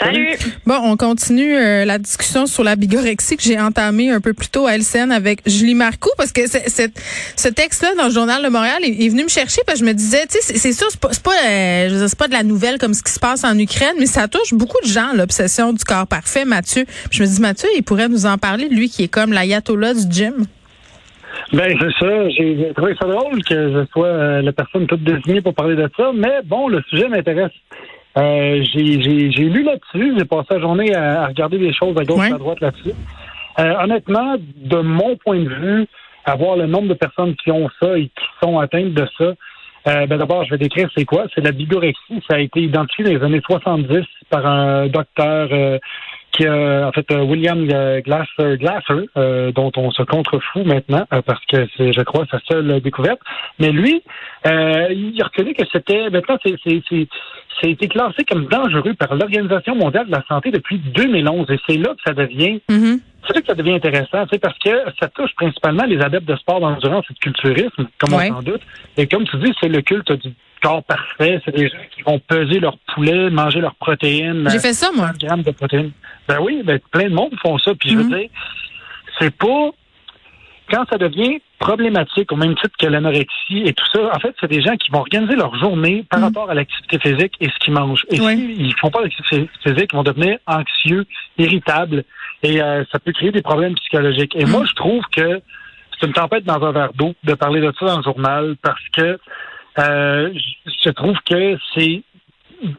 Salut. Bon, on continue euh, la discussion sur la bigorexie que j'ai entamée un peu plus tôt à LCN avec Julie Marcoux parce que ce texte-là dans le journal de Montréal est, est venu me chercher parce que je me disais, tu sais, c'est- sûr, c'est pas, euh, je veux dire, c'est pas de la nouvelle comme ce qui se passe en Ukraine, mais ça touche beaucoup de gens l'obsession du corps parfait. Mathieu, Puis je me dis Mathieu, il pourrait nous en parler, lui qui est comme l'ayatollah du gym. Ben, c'est ça. J'ai trouvé ça drôle que je sois euh, la personne toute désignée pour parler de ça. Mais bon, le sujet m'intéresse. Euh, j'ai j'ai- j'ai lu là-dessus. J'ai passé la journée à, à regarder des choses à gauche Ouais. et à droite là-dessus. Euh, honnêtement, de mon point de vue, avoir le nombre de personnes qui ont ça et qui sont atteintes de ça, euh, ben d'abord, je vais décrire c'est quoi. C'est la bigorexie. Ça a été identifié dans les années 70 par un docteur euh, qui en fait, euh, William Glasser, Glasser euh, dont on se contrefout maintenant euh, parce que c'est, je crois, sa seule découverte. Mais lui, euh, il a reconnu que c'était, maintenant, c'est, c'est, c'est, été classé comme dangereux par l'Organisation mondiale de la santé depuis 2011 et c'est là que ça devient Mhm. c'est là que ça devient intéressant, tu sais, parce que ça touche principalement les adeptes de sport d'endurance et de culturisme, comme Ouais. on s'en doute. Et comme tu dis, c'est le culte du corps parfait. C'est des gens qui vont peser leur poulet, manger leurs protéines. J'ai fait ça, moi. 100 grammes de protéines. Ben oui, ben plein de monde font ça. Puis je Mhm. veux dire, c'est pas quand ça devient problématique au même titre que l'anorexie et tout ça, en fait, c'est des gens qui vont organiser leur journée par Mhm. rapport à l'activité physique et ce qu'ils mangent. Et s'ils font pas d'activité physique, ils vont devenir anxieux, irritables et euh, ça peut créer des problèmes psychologiques. Et Mhm. moi, je trouve que c'est une tempête dans un verre d'eau de parler de ça dans le journal parce que euh, je trouve que c'est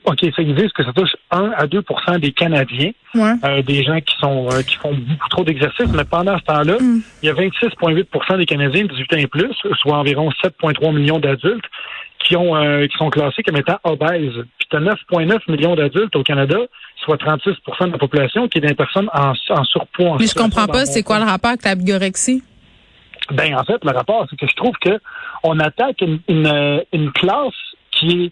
OK, ça existe que ça touche 1 à 2 des Canadiens, Ouais. euh, des gens qui sont euh, qui font beaucoup trop d'exercice, mais pendant ce temps-là, Mm. il y a 26,8% des Canadiens de 18 ans et plus, soit environ 7,3 millions d'adultes, qui ont euh, qui sont classés comme étant obèses. Puis tu as 9,9 millions d'adultes au Canada, soit 36% de la population, qui est des personnes en, en surpoids. en Mais je comprends pas, c'est quoi le rapport avec la bigorexie? Ben, en fait, le rapport, c'est que je trouve que on attaque une, une, euh, une classe qui est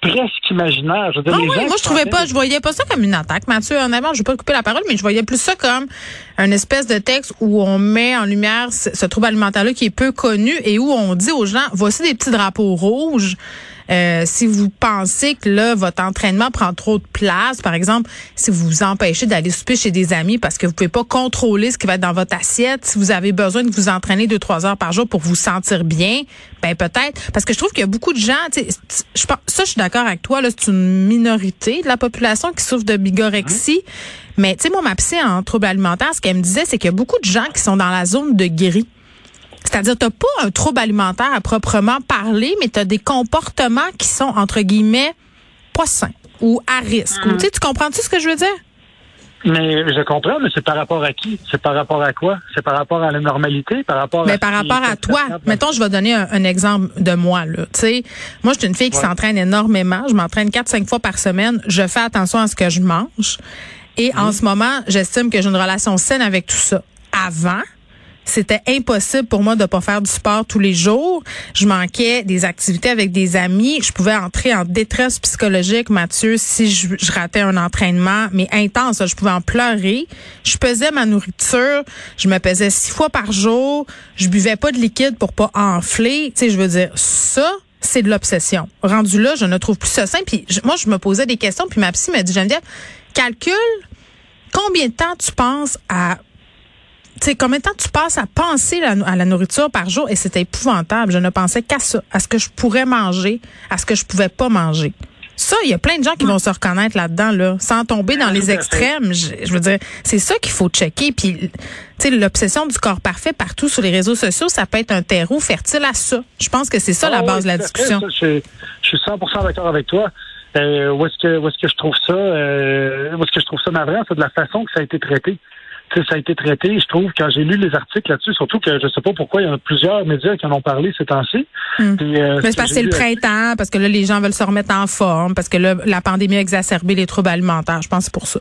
presque imaginaire. Je veux dire, Ah les oui, gens moi je trouvais pas, je voyais pas ça comme une attaque, Mathieu. Honnêtement, je vais pas couper la parole, mais je voyais plus ça comme un espèce de texte où on met en lumière ce, ce trouble alimentaire-là qui est peu connu et où on dit aux gens, voici des petits drapeaux rouges. Euh, si vous pensez que là, votre entraînement prend trop de place, par exemple, si vous vous empêchez d'aller souper chez des amis parce que vous pouvez pas contrôler ce qui va être dans votre assiette, si vous avez besoin de vous entraîner deux, trois heures par jour pour vous sentir bien, ben peut-être. Parce que je trouve qu'il y a beaucoup de gens, tu sais, je pense, ça, je suis d'accord avec toi, là, c'est une minorité de la population qui souffre de bigorexie. Mais, tu sais, moi, ma psy en trouble alimentaire, ce qu'elle me disait, c'est qu'il y a beaucoup de gens qui sont dans la zone de gris. C'est-à-dire, t'as pas un trouble alimentaire à proprement parler, mais t'as des comportements qui sont, entre guillemets, pas sains ou à risque. Ou, Tu sais, tu comprends-tu ce que je veux dire? Mais je comprends, mais c'est par rapport à qui? C'est par rapport à quoi? C'est par rapport à la normalité? Par rapport Mais à par rapport à toi, mettons, je vais donner un, un exemple de moi. Là. Tu sais, moi, je suis une fille qui Ouais. s'entraîne énormément. Je m'entraîne 4-5 fois par semaine. Je fais attention à ce que je mange. Et en ce moment, j'estime que j'ai une relation saine avec tout ça. Avant, c'était impossible pour moi de pas faire du sport tous les jours. Je manquais des activités avec des amis. Je pouvais entrer en détresse psychologique, Mathieu, si je, ratais un entraînement, mais intense. Je pouvais en pleurer. Je pesais ma nourriture. Je me pesais six fois par jour. Je buvais pas de liquide pour pas enfler. Tu sais, je veux dire, ça, c'est de l'obsession. Rendu là, je ne trouve plus ça sain. Puis moi, je me posais des questions, puis ma psy m'a dit, Geneviève, calcule combien de temps tu penses à tu sais, combien de temps tu passes à penser la- à la nourriture par jour? Et c'était épouvantable. Je ne pensais qu'à ça, à ce que je pourrais manger, à ce que je pouvais pas manger. Ça, il y a plein de gens qui vont se reconnaître là-dedans, là, sans tomber dans les extrêmes. Je, je veux dire, c'est ça qu'il faut checker. Puis, tu sais, l'obsession du corps parfait partout sur les réseaux sociaux, ça peut être un terreau fertile à ça. Je pense que c'est ça la Ah base oui, de la discussion. Ça, je, je suis 100% d'accord avec toi. Euh, où est-ce que où est-ce que je trouve ça euh, où est-ce que je trouve ça navrant, c'est de la façon que ça a été traité? Sais, ça a été traité, je trouve, quand j'ai lu les articles là-dessus, surtout que je sais pas pourquoi, il y en a plusieurs médias qui en ont parlé ces temps-ci. Puis, euh, Mais ce c'est parce que c'est le lu- printemps, parce que là, les gens veulent se remettre en forme, parce que là, la pandémie a exacerbé les troubles alimentaires. Je pense que c'est pour ça.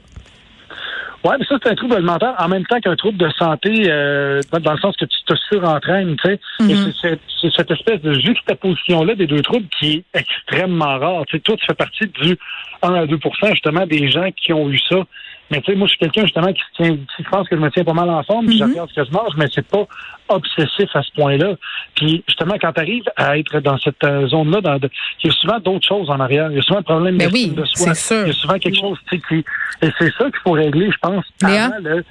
Ouais, mais ça, c'est un trouble alimentaire en même temps qu'un trouble de santé, euh, dans, le sens que tu te surentraînes, tu sais. C'est cette- c'est cette espèce de juxtaposition-là des deux troubles qui est extrêmement rare. Tu sais, toi, tu fais partie du 1 à 2% justement, des gens qui ont eu ça. Mais tu sais, moi, je suis quelqu'un, justement, qui se tient, qui pense que je me tiens pas mal en forme, puis je Mhm. regarde ce que je mange, mais c'est pas obsessif à ce point-là. Puis, justement, quand tu arrives à être dans cette euh, zone-là, il y a souvent d'autres choses en arrière. Il y a souvent un problème Ben oui, de soi. sûr. Il y a souvent quelque chose, tu sais, qui... Et c'est ça qu'il faut régler, je pense, Léa? avant le...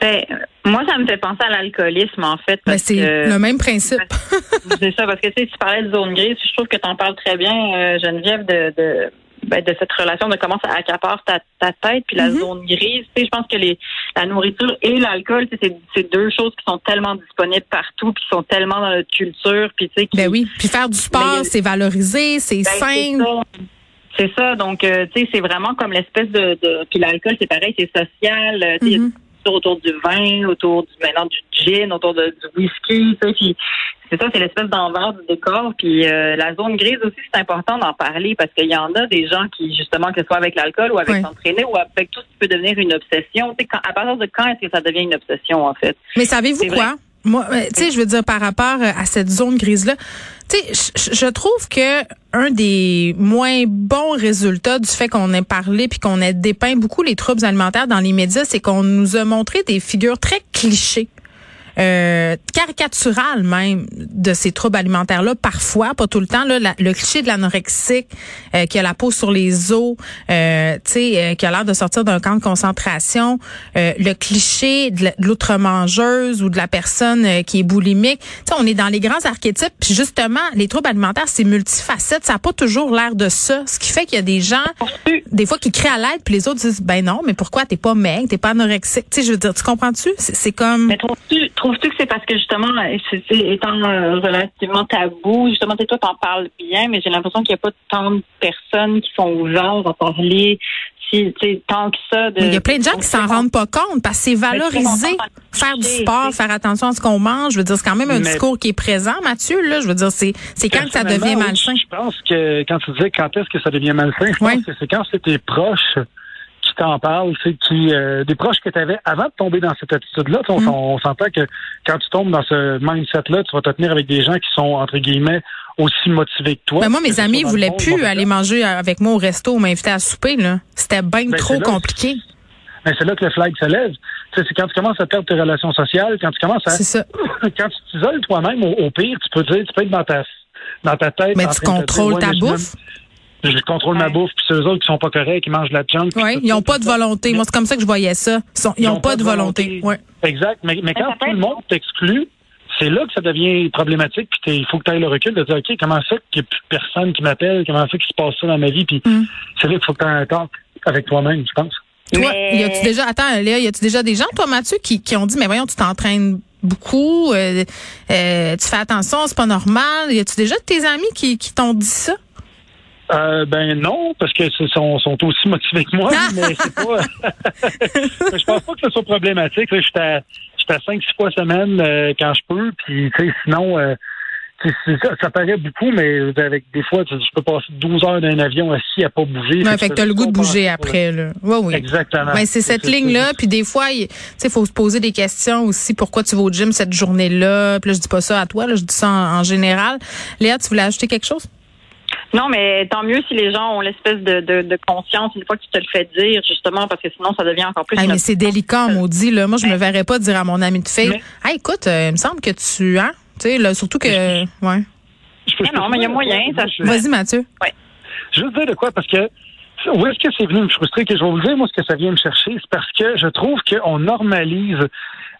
Ben, moi, ça me fait penser à l'alcoolisme, en fait. Ben, Parce c'est le même principe. c'est ça, parce que tu sais, tu parlais de zone grise, je trouve que tu en parles très bien, euh, Geneviève, de, de, ben, de cette relation, de comment ça accapare ta, ta tête, puis la Mhm. zone grise. Tu sais, je pense que les, la nourriture et l'alcool, tu sais, c'est deux choses qui sont tellement disponibles partout, puis qui sont tellement dans notre culture, puis tu sais, qui- Ben oui. Puis faire du sport, c'est valorisé, c'est Ben, sain. C'est ça. Donc, euh, tu sais, c'est vraiment comme l'espèce de, de. Puis l'alcool, c'est pareil, c'est social. euh, autour du vin, autour du maintenant du gin, autour de, du whisky. Sais, puis c'est ça, c'est l'espèce d'envers du décor. Puis euh, la zone grise aussi, c'est important d'en parler parce qu'il y en a des gens qui, justement, que ce soit avec l'alcool ou avec Ouais. s'entraîner ou avec tout ce qui peut devenir une obsession. Tu sais, quand, à partir de quand est-ce que ça devient une obsession, en fait? Mais savez-vous quoi? Moi, euh, tu sais, je veux dire par rapport euh, à cette zone grise-là, tu sais, je- je trouve que un des moins bons résultats du fait qu'on ait parlé puis qu'on ait dépeint beaucoup les troubles alimentaires dans les médias, c'est qu'on nous a montré des figures très clichés. Euh, caricaturales même de ces troubles alimentaires là parfois pas tout le temps là le cliché de l'anorexique euh, qui a la peau sur les os euh, tu sais euh, qui a l'air de sortir d'un camp de concentration euh, le cliché de l'outre-mangeuse ou de la personne qui est boulimique. Tu on est dans les grands archétypes puis justement les troubles alimentaires c'est multifacette ça a pas toujours l'air de ça ce qui fait qu'il y a des gens des fois qui crient à l'aide puis les autres disent ben non mais pourquoi t'es pas maigre t'es pas anorexique tu sais je veux dire tu comprends-tu? C'est comme trouves-tu que c'est parce que justement, c'est, c'est- étant euh, relativement tabou, justement, tu sais, toi, t'en parles bien, mais j'ai l'impression qu'il n'y a pas tant de personnes qui sont ouvertes à parler, si, tu sais, tant que ça. De, il y a plein de gens qui s'en rendent pas compte parce que c'est valorisé. très longtemps, Faire du sport, faire attention à ce qu'on mange. Je veux dire, c'est quand même un Mais- discours qui est présent, Mathieu. Là, je veux dire, c'est c'est quand que ça devient oui, malsain. Je pense que quand tu disais quand est-ce que ça devient malsain, je pense que c'est quand c'est tes proches t'en qui euh, des proches que tu avais avant de tomber dans cette attitude-là. On, Mm. on s'entend que quand tu tombes dans ce mindset-là, tu vas te tenir avec des gens qui sont entre guillemets aussi motivés que toi. Ben moi, mes amis dans voulaient plus aller manger avec moi au resto ou m'inviter à souper. là. C'était bien Ben, trop compliqué. Mais c'est là que le flag se lève. C'est quand tu commences à perdre tes relations sociales, quand tu commences à C'est ça. quand tu t'isoles toi-même, au, au pire, tu peux dire, tu peux être dans ta dans ta tête. Mais tu contrôles ta bouffe? Je contrôle ma bouffe, puis ceux autres qui sont pas corrects, qui mangent de la junk. Oui, ils ça, ont tout pas de volonté. Moi, c'est comme ça que je voyais ça. Ils, sont- ils ont pas de volonté. Ouais. Exact. Mais, mais quand ça peut tout le monde t'exclut, c'est là que ça devient problématique. Puis t'es- il faut que tu aies le recul de dire, OK, comment ça qu'il n'y a plus personne qui m'appelle? Comment ça qu'il se passe ça dans ma vie? Puis Mm. c'est là qu'il faut que tu aies un talk avec toi-même, je pense. Toi, Mais- y a-tu déjà, attends, Léa, y a-tu déjà des gens, toi, Mathieu, qui, qui ont dit, mais voyons, tu t'entraînes beaucoup, euh, euh, tu fais attention, c'est pas normal. Y a-tu déjà de tes amis qui, qui t'ont dit ça? Euh, ben non, parce que ce sont, sont aussi motivés que moi, mais c'est pas. je pense pas que ce soit problématique. là. J'étais à, à 5-6 fois semaine euh, quand je peux, puis tu sais, sinon euh, ça, ça paraît beaucoup, mais avec des fois, tu je peux passer 12 heures dans un avion assis à pas bouger. Ouais, fait que t'as le goût de bouger après, là. Oui, oui. Exactement. Ben, c'est cette ligne-là, puis des fois, il il faut se poser des questions aussi. Pourquoi tu vas au gym cette journée-là? Puis là, je dis pas ça à toi, là, je dis ça en, en général. Léa, tu voulais ajouter quelque chose? Non, mais tant mieux si les gens ont l'espèce de, de, de conscience une fois que tu te le fais dire, justement, parce que sinon, ça devient encore plus... Hey, une mais c'est délicat, maudit, là. Moi, je me verrais pas dire à mon ami de fille, Mais- hey, écoute, euh, il me semble que tu, hein? Tu sais, là, surtout que, ouais. Je peux- je peux non, mais il y a moyen, Vas-y, Mathieu. Je veux dire de quoi, parce que où est-ce que c'est venu me frustrer, que je vais vous dire, moi, ce que ça vient me chercher, c'est parce que je trouve qu'on normalise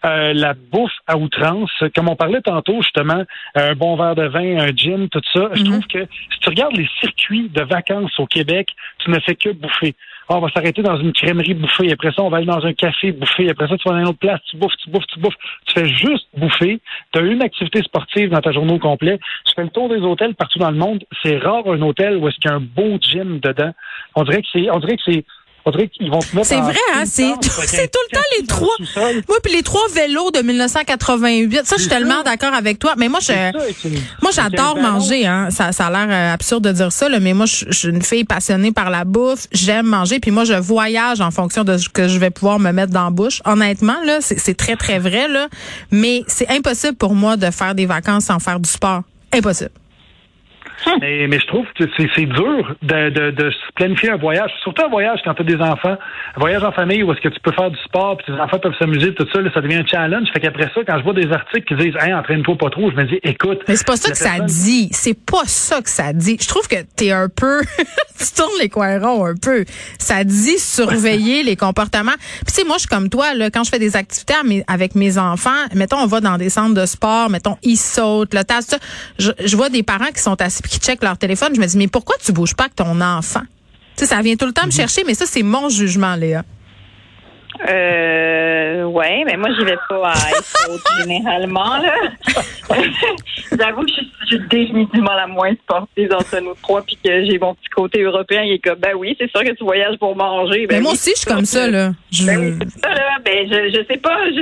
euh, la bouffe à outrance. Comme on parlait tantôt, justement, un bon verre de vin, un gin, tout ça. Je Mhm. trouve que si tu regardes les circuits de vacances au Québec, tu ne fais que bouffer. Ah, on va s'arrêter dans une crèmerie bouffer. Après ça, on va aller dans un café bouffer. Après ça, tu vas dans une autre place, tu bouffes, tu bouffes, tu bouffes. Tu fais juste bouffer. Tu as une activité sportive dans ta journée au complet. Tu fais le tour des hôtels partout dans le monde. C'est rare un hôtel où est-ce qu'il y a un beau gym dedans. On dirait que c'est, on dirait que c'est, On dirait qu'ils vont se mettre C'est vrai, hein? C'est tout le temps les trois. Moi, puis les trois vélos de 1988. Ça, je suis tellement d'accord avec toi. Mais moi, je, moi, j'adore manger. Hein. Ça, ça a l'air euh, absurde de dire ça, là, mais moi, je je suis une fille passionnée par la bouffe. J'aime manger. Puis moi, je voyage en fonction de ce que je vais pouvoir me mettre dans la bouche. Honnêtement, là, c'est c'est très, très vrai. Là. Mais c'est impossible pour moi de faire des vacances sans faire du sport. Impossible. Mais, mais je trouve que c'est dur de, de, de planifier un voyage, surtout un voyage quand tu as des enfants, un voyage en famille où est-ce que tu peux faire du sport, puis tes enfants peuvent s'amuser, tout ça, là, ça devient un challenge. Fait qu'après ça, quand je vois des articles qui disent Hey, entraîne-toi pas trop, je me dis écoute. Mais c'est pas ça que ça dit. C'est pas ça que ça dit. Je trouve que t'es un peu, tu tournes les coins ronds un peu. Ça dit surveiller les comportements. Puis tu sais, moi, je suis comme toi, là, quand je fais des activités avec mes enfants, mettons, on va dans des centres de sport, mettons, ils sautent, le tas. Je, je vois des parents qui sont assis qui checkent leur téléphone. Je me dis, mais pourquoi tu bouges pas avec ton enfant? Tu sais, ça vient tout le temps me chercher, mais ça, c'est mon jugement, Léa. Euh, ouais, mais moi, j'y vais pas à Icehaut, généralement, là. J'avoue que je suis, je suis définitivement la moins sportive entre nous trois, puis que j'ai mon petit côté européen qui est comme, ben oui, c'est sûr que tu voyages pour manger. Ben mais moi oui, aussi, je suis comme ça, là. Je- Ben oui, c'est ça, là. Ben, je, je sais pas, je,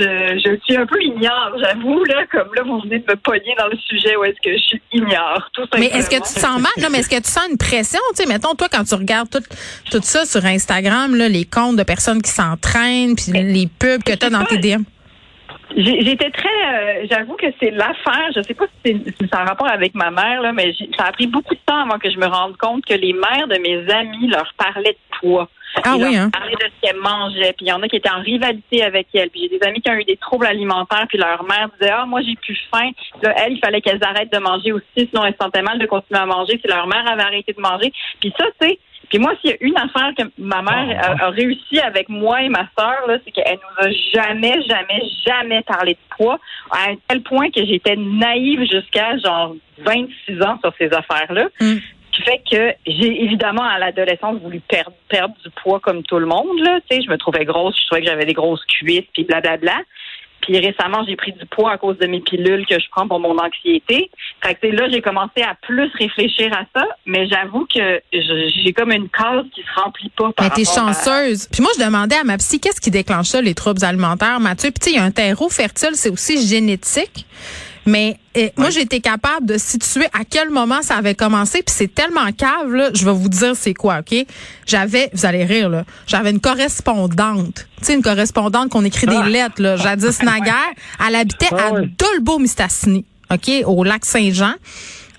je, je suis un peu ignore, j'avoue, là. Comme là, vous venez de me pogner dans le sujet où est-ce que je suis ignore, tout Mais simplement. est-ce que tu te sens mal? Non, mais est-ce que tu sens une pression? Tu sais, mettons, toi, quand tu regardes tout, tout ça sur Instagram, là, les comptes de personnes qui s'entraînent, puis les pubs que tu as dans tes DM. J'étais très, euh, j'avoue que c'est l'affaire. Je sais pas si c'est en rapport avec ma mère là, mais j'ai- ça a pris beaucoup de temps avant que je me rende compte que les mères de mes amis leur parlaient de poids. Ah oui, hein? parlaient de ce qu'elles mangeaient. Puis il y en a qui étaient en rivalité avec elles. Puis j'ai des amis qui ont eu des troubles alimentaires. Puis leur mère disait ah moi j'ai plus faim. Là elle il fallait qu'elles arrêtent de manger aussi, sinon elles se sentaient mal de continuer à manger. Si leur mère avait arrêté de manger. Puis ça c'est puis moi, s'il y a une affaire que ma mère a, a réussi avec moi et ma sœur, là, c'est qu'elle nous a jamais, jamais, jamais parlé de poids, à un tel point que j'étais naïve jusqu'à genre 26 ans sur ces affaires-là. Mm. Ce qui fait que j'ai évidemment à l'adolescence voulu perdre, perdre du poids comme tout le monde. Là. Tu sais, je me trouvais grosse, je trouvais que j'avais des grosses cuisses, puis blablabla. Puis récemment, j'ai pris du poids à cause de mes pilules que je prends pour mon anxiété. Fait que là, j'ai commencé à plus réfléchir à ça, mais j'avoue que j'ai comme une case qui se remplit pas par Mais t'es à- chanceuse. Puis moi, je demandais à ma psy, qu'est-ce qui déclenche ça, les troubles alimentaires, Mathieu? Puis tu sais, il y a un terreau fertile, c'est aussi génétique. Mais eh, moi, j'ai été capable de situer à quel moment ça avait commencé. Puis c'est tellement cave, là, je vais vous dire c'est quoi, OK? J'avais, vous allez rire, là, j'avais une correspondante. Tu sais, une correspondante qu'on écrit Ah. des lettres, là, jadis naguère. Elle habitait Ah à ouais. Dolbeau-Mistassini, OK, au lac Saint-Jean.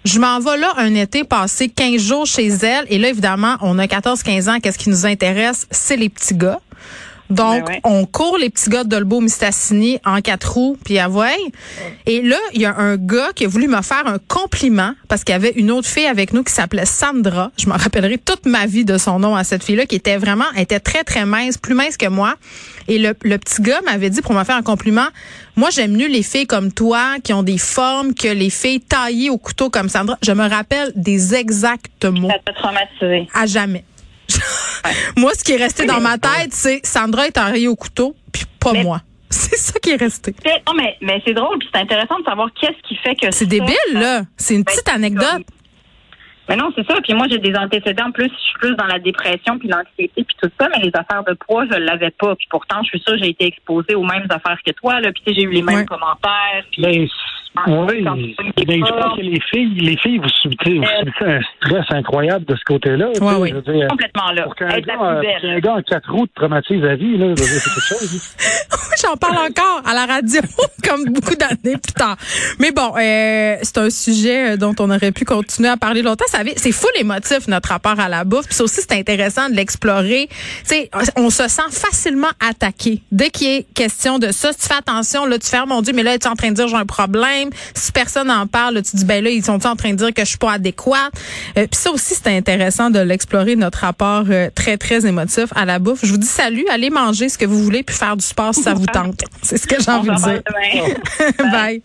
Je m'en vais là un été passer 15 jours chez elle. Et là, évidemment, on a 14-15 ans. Qu'est-ce qui nous intéresse? C'est les petits gars. Donc, Ben ouais. on court les petits gars de Dolbeau Mistassini en quatre roues, puis à. Et là, il y a un gars qui a voulu me faire un compliment parce qu'il y avait une autre fille avec nous qui s'appelait Sandra. Je m'en rappellerai toute ma vie de son nom à cette fille-là, qui était vraiment, elle était très, très mince, plus mince que moi. Et le, le petit gars m'avait dit pour me faire un compliment, moi, j'aime mieux les filles comme toi, qui ont des formes, que les filles taillées au couteau comme Sandra. Je me rappelle des exacts mots Ça t'a traumatisé. à jamais. Moi, ce qui est resté dans ma tête, c'est Sandra est taillée au couteau, puis pas Mais- moi. C'est ça qui est resté. Mais- Non, mais, mais c'est drôle, puis c'est intéressant de savoir qu'est-ce qui fait que C'est débile, là. C'est une petite anecdote. Mais non, c'est ça. Puis moi, j'ai des antécédents. Plus, je suis plus dans la dépression, puis l'anxiété, puis tout ça. Mais les affaires de poids, je l'avais pas. Puis pourtant, je suis sûre, j'ai été exposée aux mêmes affaires que toi. Là. Puis tu sais, j'ai eu les mêmes Ouais. commentaires. Puis Ben, oui, ben, je pense que les filles, les filles, vous subissez, vous Euh, subissez un stress incroyable de ce côté-là. Ouais, je veux dire, complètement là. Pour qu'un gars, euh, belle. gars en quatre roues te traumatise la vie, là, je veux dire, c'est quelque chose. J'en parle encore à la radio, comme beaucoup d'années plus tard. Mais bon, euh, c'est un sujet dont on aurait pu continuer à parler longtemps. Avait- C'est fou les motifs, notre rapport à la bouffe. Puis ça aussi, c'est intéressant de l'explorer. Tu sais, on se sent facilement attaqué. Dès qu'il est question de ça, si tu fais attention, là, tu fais, mon Dieu, mais là, tu es en train de dire j'ai un problème? Si personne n'en parle, là, tu dis, ben là, ils sont en train de dire que je suis pas adéquate. Euh, Puis ça aussi, c'est intéressant de l'explorer, notre rapport euh, très, très émotif à la bouffe. Je vous dis salut, allez manger ce que vous voulez, puis faire du sport si ça vous tente. C'est ce que j'ai envie de dire. demain. Bye.